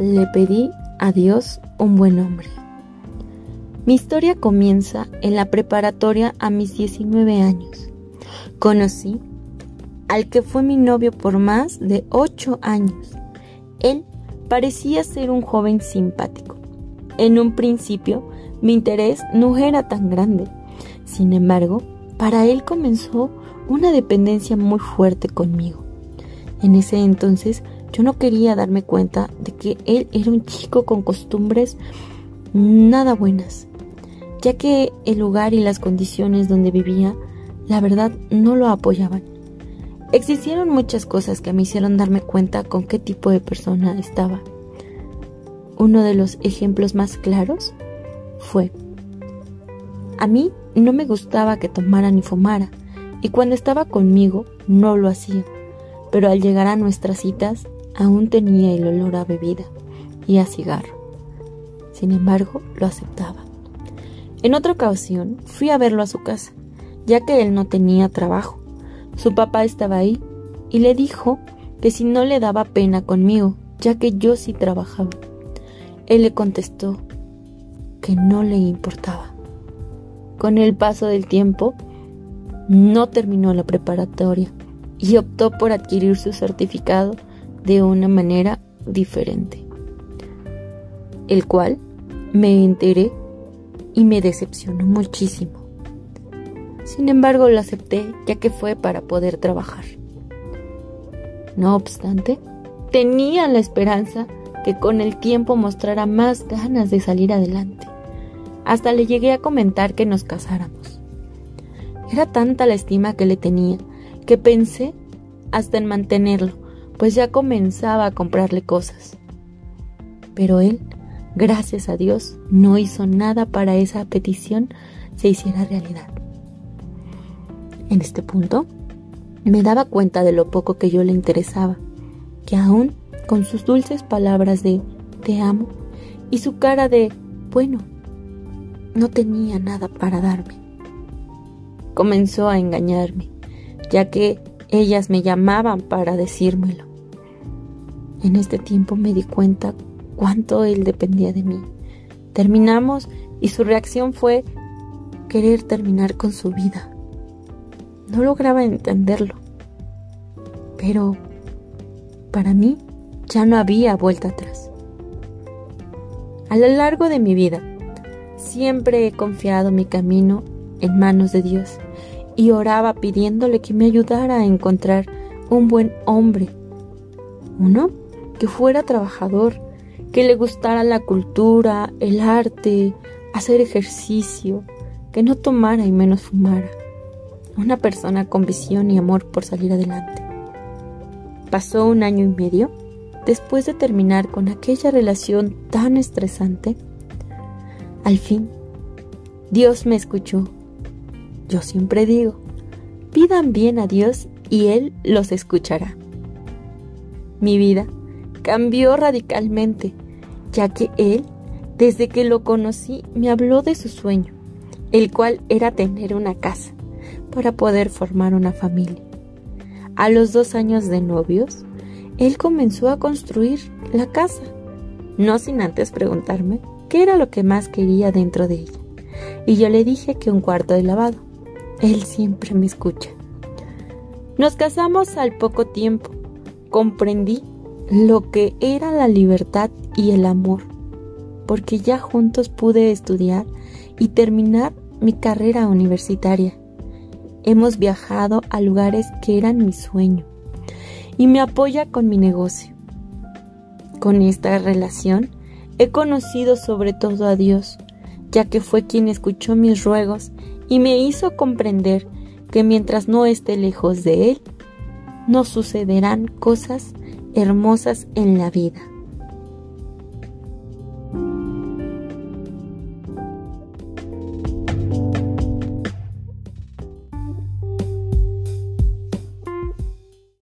le pedí a Dios un buen hombre. Mi historia comienza en la preparatoria a mis 19 años. Conocí al que fue mi novio por más de 8 años. Él parecía ser un joven simpático. En un principio, mi interés no era tan grande. Sin embargo, para él comenzó una dependencia muy fuerte conmigo. En ese entonces yo no quería darme cuenta de que él era un chico con costumbres nada buenas, ya que el lugar y las condiciones donde vivía, la verdad, no lo apoyaban. Existieron muchas cosas que me hicieron darme cuenta con qué tipo de persona estaba. Uno de los ejemplos más claros fue, a mí no me gustaba que tomara ni fumara, y cuando estaba conmigo no lo hacía, pero al llegar a nuestras citas aún tenía el olor a bebida y a cigarro. Sin embargo, lo aceptaba. En otra ocasión fui a verlo a su casa, ya que él no tenía trabajo. Su papá estaba ahí y le dijo que si no le daba pena conmigo, ya que yo sí trabajaba. Él le contestó que no le importaba. Con el paso del tiempo, no terminó la preparatoria y optó por adquirir su certificado de una manera diferente, el cual me enteré y me decepcionó muchísimo. Sin embargo, lo acepté ya que fue para poder trabajar. No obstante, tenía la esperanza que con el tiempo mostrara más ganas de salir adelante. Hasta le llegué a comentar que nos casáramos. Era tanta la estima que le tenía que pensé hasta en mantenerlo, pues ya comenzaba a comprarle cosas. Pero él, gracias a Dios, no hizo nada para esa petición se hiciera realidad. En este punto, me daba cuenta de lo poco que yo le interesaba, que aún con sus dulces palabras de te amo y su cara de bueno, no tenía nada para darme. Comenzó a engañarme, ya que ellas me llamaban para decírmelo. En este tiempo me di cuenta cuánto él dependía de mí. Terminamos y su reacción fue querer terminar con su vida. No lograba entenderlo. Pero para mí ya no había vuelta atrás. A lo largo de mi vida, siempre he confiado mi camino en manos de Dios y oraba pidiéndole que me ayudara a encontrar un buen hombre. Uno que fuera trabajador, que le gustara la cultura, el arte, hacer ejercicio, que no tomara y menos fumara. Una persona con visión y amor por salir adelante. Pasó un año y medio después de terminar con aquella relación tan estresante. Al fin, Dios me escuchó yo siempre digo, pidan bien a Dios y Él los escuchará. Mi vida cambió radicalmente, ya que Él, desde que lo conocí, me habló de su sueño, el cual era tener una casa para poder formar una familia. A los dos años de novios, Él comenzó a construir la casa, no sin antes preguntarme qué era lo que más quería dentro de ella. Y yo le dije que un cuarto de lavado. Él siempre me escucha. Nos casamos al poco tiempo. Comprendí lo que era la libertad y el amor, porque ya juntos pude estudiar y terminar mi carrera universitaria. Hemos viajado a lugares que eran mi sueño y me apoya con mi negocio. Con esta relación he conocido sobre todo a Dios, ya que fue quien escuchó mis ruegos y me hizo comprender que mientras no esté lejos de Él, no sucederán cosas hermosas en la vida.